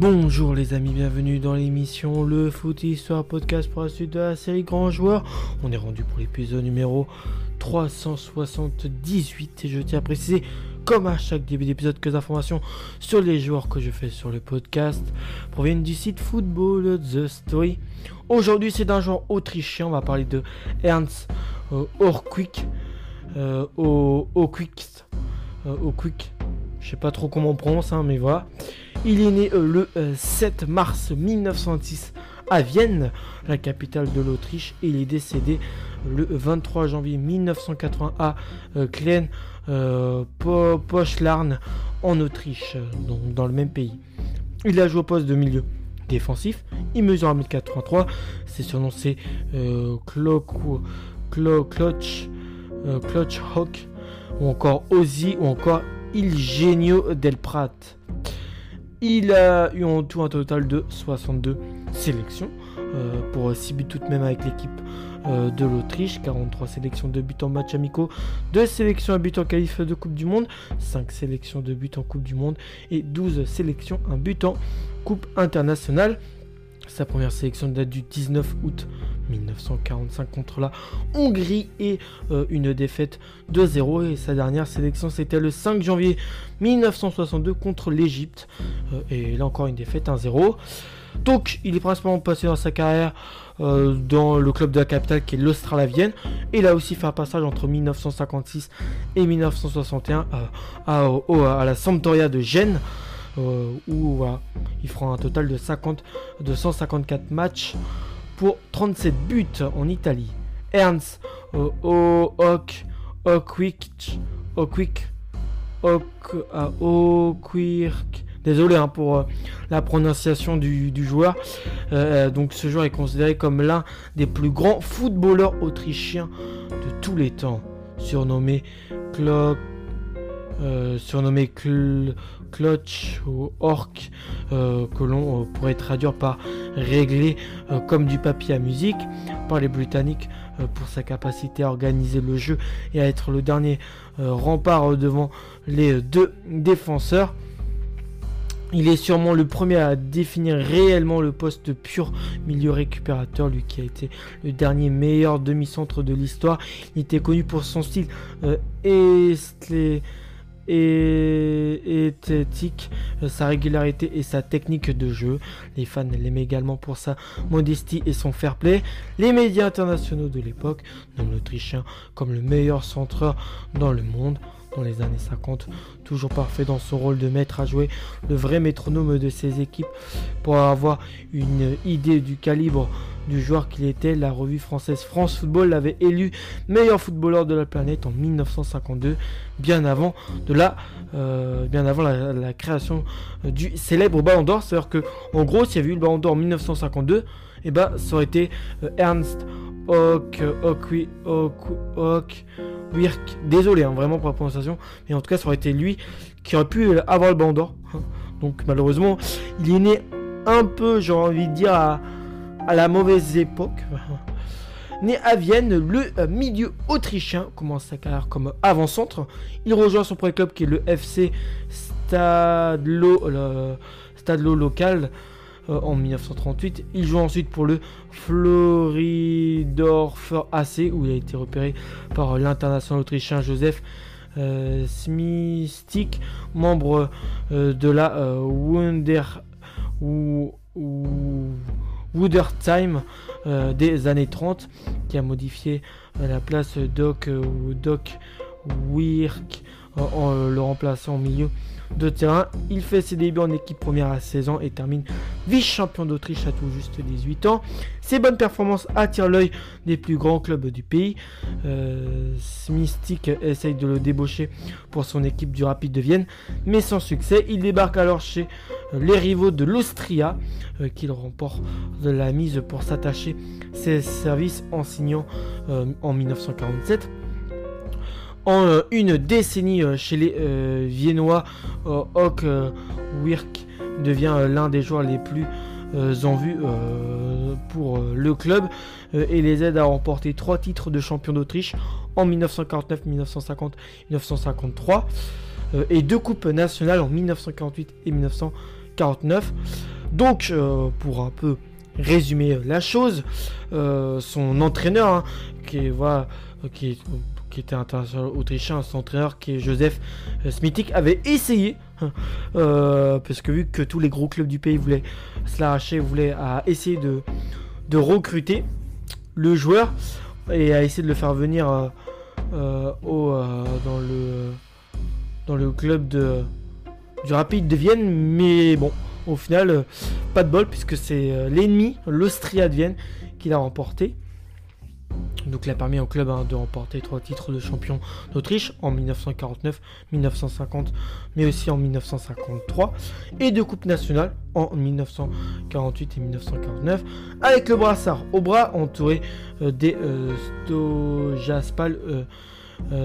Bonjour les amis, bienvenue dans l'émission Le Foot Histoire Podcast pour la suite de la série Grand Joueur. On est rendu pour l'épisode numéro 378 et je tiens à préciser, comme à chaque début d'épisode, que les informations sur les joueurs que je fais sur le podcast proviennent du site Football The Story. Aujourd'hui c'est d'un joueur autrichien, on va parler de Ernst euh, Orquick. Euh, au, Quick, euh, Quick, je sais pas trop comment on prononce, hein, mais voilà. Il est né euh, le 7 mars 1906 à Vienne, la capitale de l'Autriche, il est décédé le 23 janvier 1980 à Klein Pochlarn en Autriche, donc dans le même pays. Il a joué au poste de milieu défensif, il mesure 1m83, c'est surnom c'est euh, Clutch Hawk, ou encore Ozzy, ou encore Il Genio del Prat. Il a eu en tout un total de 62 sélections, euh, pour 6 buts tout de même avec l'équipe euh, de l'Autriche, 43 sélections de buts en match amicaux, 2 sélections à but en qualif de Coupe du Monde, 5 sélections de buts en Coupe du Monde et 12 sélections à but en Coupe internationale. Sa première sélection date du 19 août 1945 contre la Hongrie et euh, une défaite de 0. Et sa dernière sélection c'était le 5 janvier 1962 contre l'Égypte. Euh, et là encore une défaite 1-0. Donc il est principalement passé dans sa carrière euh, dans le club de la capitale qui est l'Australavienne. Et il a aussi fait un passage entre 1956 et 1961 à, à la Sampdoria de Gênes. Euh, où il fera un total de, 50, de 154 matchs pour 37 buts en Italie. Ernst euh, Oak Oakwick Oakwick Oakwick Désolé hein, pour euh, la prononciation du, joueur. donc ce joueur est considéré comme l'un des plus grands footballeurs autrichiens de tous les temps. Surnommé Clock, surnommé Cl clutch ou orc euh, que l'on euh, pourrait traduire par régler euh, comme du papier à musique par les Britanniques pour sa capacité à organiser le jeu et à être le dernier rempart devant les deux défenseurs. Il est sûrement le premier à définir réellement le poste de pur milieu récupérateur, lui qui a été le dernier meilleur demi-centre de l'histoire. Il était connu pour son style euh, et éthique, euh, sa régularité et sa technique de jeu. Les fans l'aimaient également pour sa modestie et son fair play. Les médias internationaux de l'époque nomment l'Autrichien comme le meilleur centreur dans le monde dans les années 50, toujours parfait dans son rôle de maître à jouer, le vrai métronome de ses équipes. Pour avoir une idée du calibre du joueur qu'il était, la revue française France Football l'avait élu meilleur footballeur de la planète en 1952, bien avant de la, euh, bien avant la, création du célèbre Ballon d'Or. C'est-à-dire que, en gros, s'il y avait eu le Ballon d'Or en 1952, et eh ben, ça aurait été euh, Ernst Ock, Ock, Wirk. Désolé, hein, vraiment pour la prononciation, mais en tout cas, ça aurait été lui qui aurait pu avoir le d'Or. Donc, malheureusement, il est né un peu, j'ai envie de dire, à la mauvaise époque. Né à Vienne, le euh, milieu autrichien commence sa carrière comme avant-centre. Il rejoint son premier club qui est le FC Stadlo, Stadlo local euh, en 1938. Il joue ensuite pour le Floridorfer AC où il a été repéré par l'international autrichien Joseph euh, Smistik, membre de la Wunder ou, Time euh, des années 30 qui a modifié euh, la place Doc euh, Doc Wirk en le remplaçant au milieu de terrain. Il fait ses débuts en équipe première à 16 ans et termine vice-champion d'Autriche à tout juste 18 ans. Ses bonnes performances attirent l'œil des plus grands clubs du pays. Euh, essaye de le débaucher pour son équipe du Rapide de Vienne, mais sans succès. Il débarque alors chez les rivaux de l'Austria, euh, qu'il remporte de la mise pour s'attacher ses services en signant euh, en 1947 en euh, une décennie euh, chez les euh, Viennois, Hawk Wirk devient l'un des joueurs les plus en vue pour le club et les aide à remporter trois titres de champion d'Autriche en 1949, 1950, 1953 et deux coupes nationales en 1948 et 1950. 1949. Donc, pour un peu résumer la chose, son entraîneur, hein, qui, voilà, qui, qui était international autrichien, son entraîneur qui est Joseph Smitik, avait essayé, parce que vu que tous les gros clubs du pays voulaient se l'arracher, voulaient essayer de, recruter le joueur et a essayé de le faire venir euh, euh, au, euh, dans, le, dans le club du Rapide de Vienne. Mais bon, au final, pas de bol puisque c'est l'ennemi, l'Austria de Vienne, qui l'a remporté. Donc il a permis au club hein, de remporter trois titres de champion d'Autriche en 1949, 1950, mais aussi en 1953, et deux coupes nationales en 1948 et 1949, avec le brassard au bras entouré euh, des euh, Stojaspal. Euh,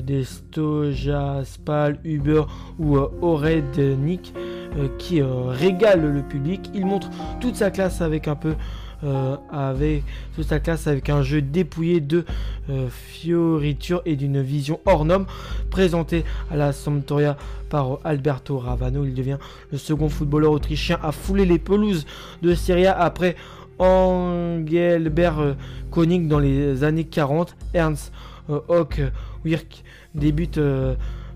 des Stojaspal, Uber ou Orednik qui régale le public. Il montre toute sa classe avec un peu euh, avec toute sa classe avec un jeu dépouillé de euh, fioritures et d'une vision hors norme présenté à la Sampdoria par Alberto Ravano. Il devient le second footballeur autrichien à fouler les pelouses de Serie A après Engelbert Koenig dans les années 40. Ernst Hock Wirk débute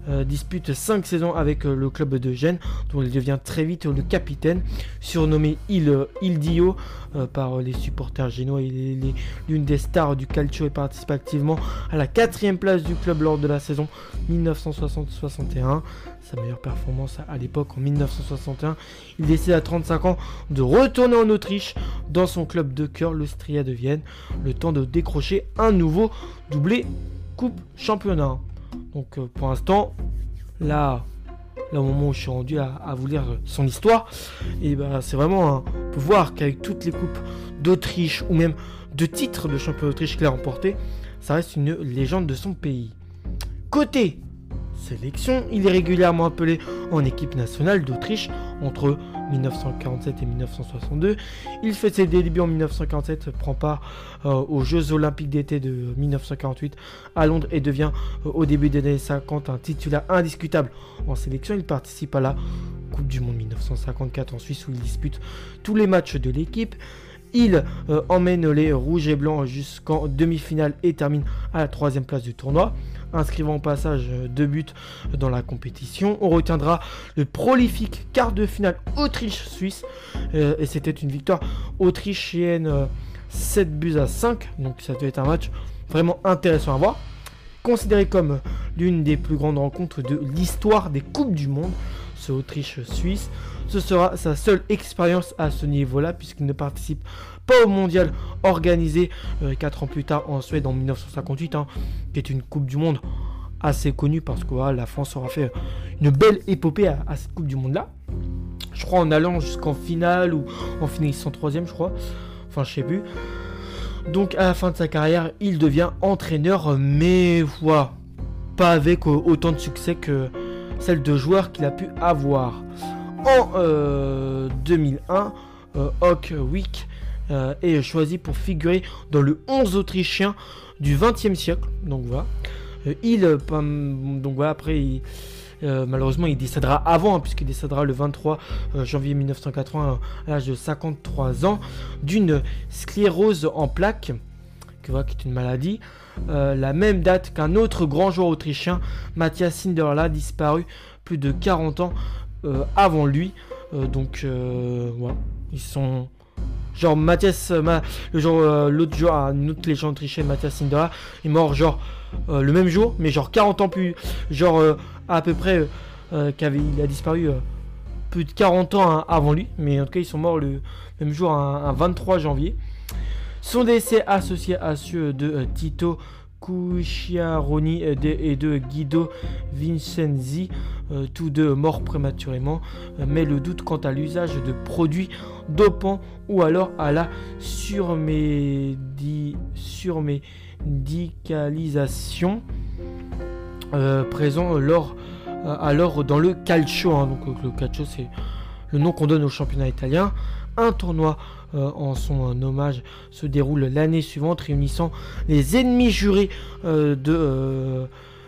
euh, dispute 5 saisons avec euh, le club de Gênes, dont il devient très vite le capitaine, surnommé Il, euh, Dio par les supporters génois. Il est l'une des stars du calcio et participe activement à la quatrième place du club lors de la saison 1960-61. Sa meilleure performance à l'époque en 1961. Il décide à 35 ans de retourner en Autriche dans son club de cœur, l'Austria de Vienne, le temps de décrocher un nouveau doublé Coupe Championnat. Donc euh, pour l'instant, là, au moment où je suis rendu à, vous lire son histoire, et ben c'est vraiment un, on peut voir qu'avec toutes les coupes d'Autriche ou même de titres de champion d'Autriche qu'il a remporté, ça reste une légende de son pays. Côté sélection, il est régulièrement appelé en équipe nationale d'Autriche entre 1947 et 1962. Il fait ses débuts en 1947, prend part euh, aux Jeux Olympiques d'été de 1948 à Londres et devient euh, au début des années 50 un titulaire indiscutable en sélection. Il participe à la Coupe du Monde 1954 en Suisse où il dispute tous les matchs de l'équipe. Il euh, emmène les rouges et blancs jusqu'en demi-finale et termine à la troisième place du tournoi, inscrivant au passage euh, deux buts dans la compétition. On retiendra le prolifique quart de finale Autriche-Suisse, euh, et c'était une victoire autrichienne 7 buts à 5, donc ça devait être un match vraiment intéressant à voir. Considéré comme l'une des plus grandes rencontres de l'histoire des Coupes du Monde, Autriche-Suisse. Ce sera sa seule expérience à ce niveau-là, puisqu'il ne participe pas au mondial organisé 4 euh, ans plus tard en Suède en 1958, hein, qui est une Coupe du Monde assez connue parce que la France aura fait une belle épopée à, cette Coupe du Monde-là. Je crois en allant jusqu'en finale ou en finissant troisième, je crois. Enfin, je sais plus. Donc à la fin de sa carrière, il devient entraîneur, mais voilà, pas avec autant de succès que celle de joueurs qu'il a pu avoir. En 2001, euh, Hawk Wick euh, est choisi pour figurer dans le 11 autrichien du 20e siècle. Donc voilà. Euh, il, donc voilà, après, malheureusement, il décédera avant, hein, puisqu'il décédera le 23 janvier 1980 à l'âge de 53 ans d'une sclérose en plaques, qui est une maladie. la même date qu'un autre grand joueur autrichien, Matthias Sinderla, disparu plus de 40 ans euh, avant lui. Euh, donc euh, voilà, ils sont genre Mathias, le genre l'autre joueur, une autre légende autrichienne, Mathias Sindora, est mort genre le même jour, mais genre 40 ans plus, genre à peu près, qu'avait il a disparu plus de 40 ans hein, avant lui, mais en tout cas ils sont morts le même jour, un, 23 janvier. Son décès associé à ceux de Tito Cucciaroni et de Guido Vincenzi, euh, tous deux morts prématurément, euh, mais le doute quant à l'usage de produits dopants ou alors à la surmédicalisation euh, présent lors, alors dans le calcio. Hein. donc le calcio c'est le nom qu'on donne au championnat italien. Un tournoi euh, en son hommage se déroule l'année suivante, réunissant les ennemis jurés euh, de euh,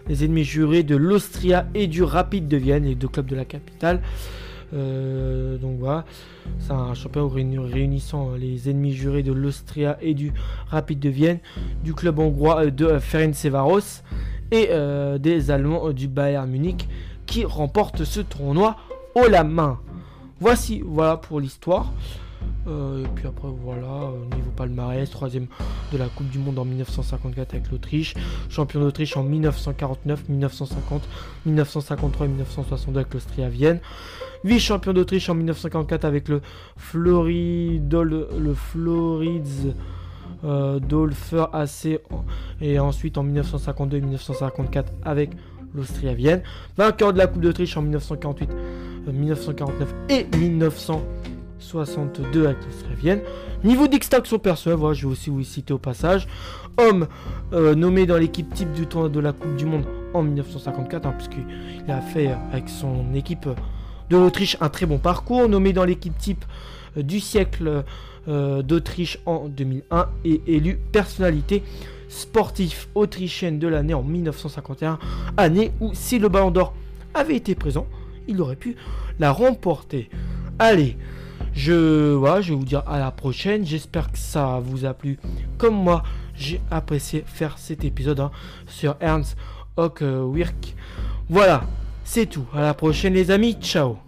les ennemis jurés de l'Austria et du Rapide de Vienne, les deux clubs de la capitale. donc voilà, c'est un championnat réunissant les ennemis jurés de l'Austria et du Rapide de Vienne, du club hongrois de Ferencváros et des Allemands du Bayern Munich qui remportent ce tournoi haut la main. Voici, voilà pour l'histoire. Euh, et puis après, voilà, euh, niveau palmarès, troisième de la Coupe du Monde en 1954 avec l'Autriche, champion d'Autriche en 1949, 1950, 1953 et 1962 avec l'Austria Vienne, vice-champion d'Autriche en 1954 avec le Floridol, le Florids euh, Dolfer AC et ensuite en 1952 et 1954 avec l'Austria Vienne, vainqueur de la Coupe d'Autriche en 1948, 1949 et 1900 62 avec l'Australie Niveau d'extinction personnelle, voilà, je vais aussi vous citer au passage. Homme euh, nommé dans l'équipe type du tournoi de la Coupe du Monde en 1954, hein, puisqu'il a fait avec son équipe de l'Autriche un très bon parcours. Nommé dans l'équipe type euh, du siècle euh, d'Autriche en 2001 et élu personnalité sportive autrichienne de l'année en 1951, année où si le Ballon d'Or avait été présent, il aurait pu la remporter. Allez, je, voilà, je vais vous dire à la prochaine. J'espère que ça vous a plu. Comme moi, j'ai apprécié faire cet épisode hein, sur Ernst Hochwirk. Voilà, c'est tout. À la prochaine les amis. Ciao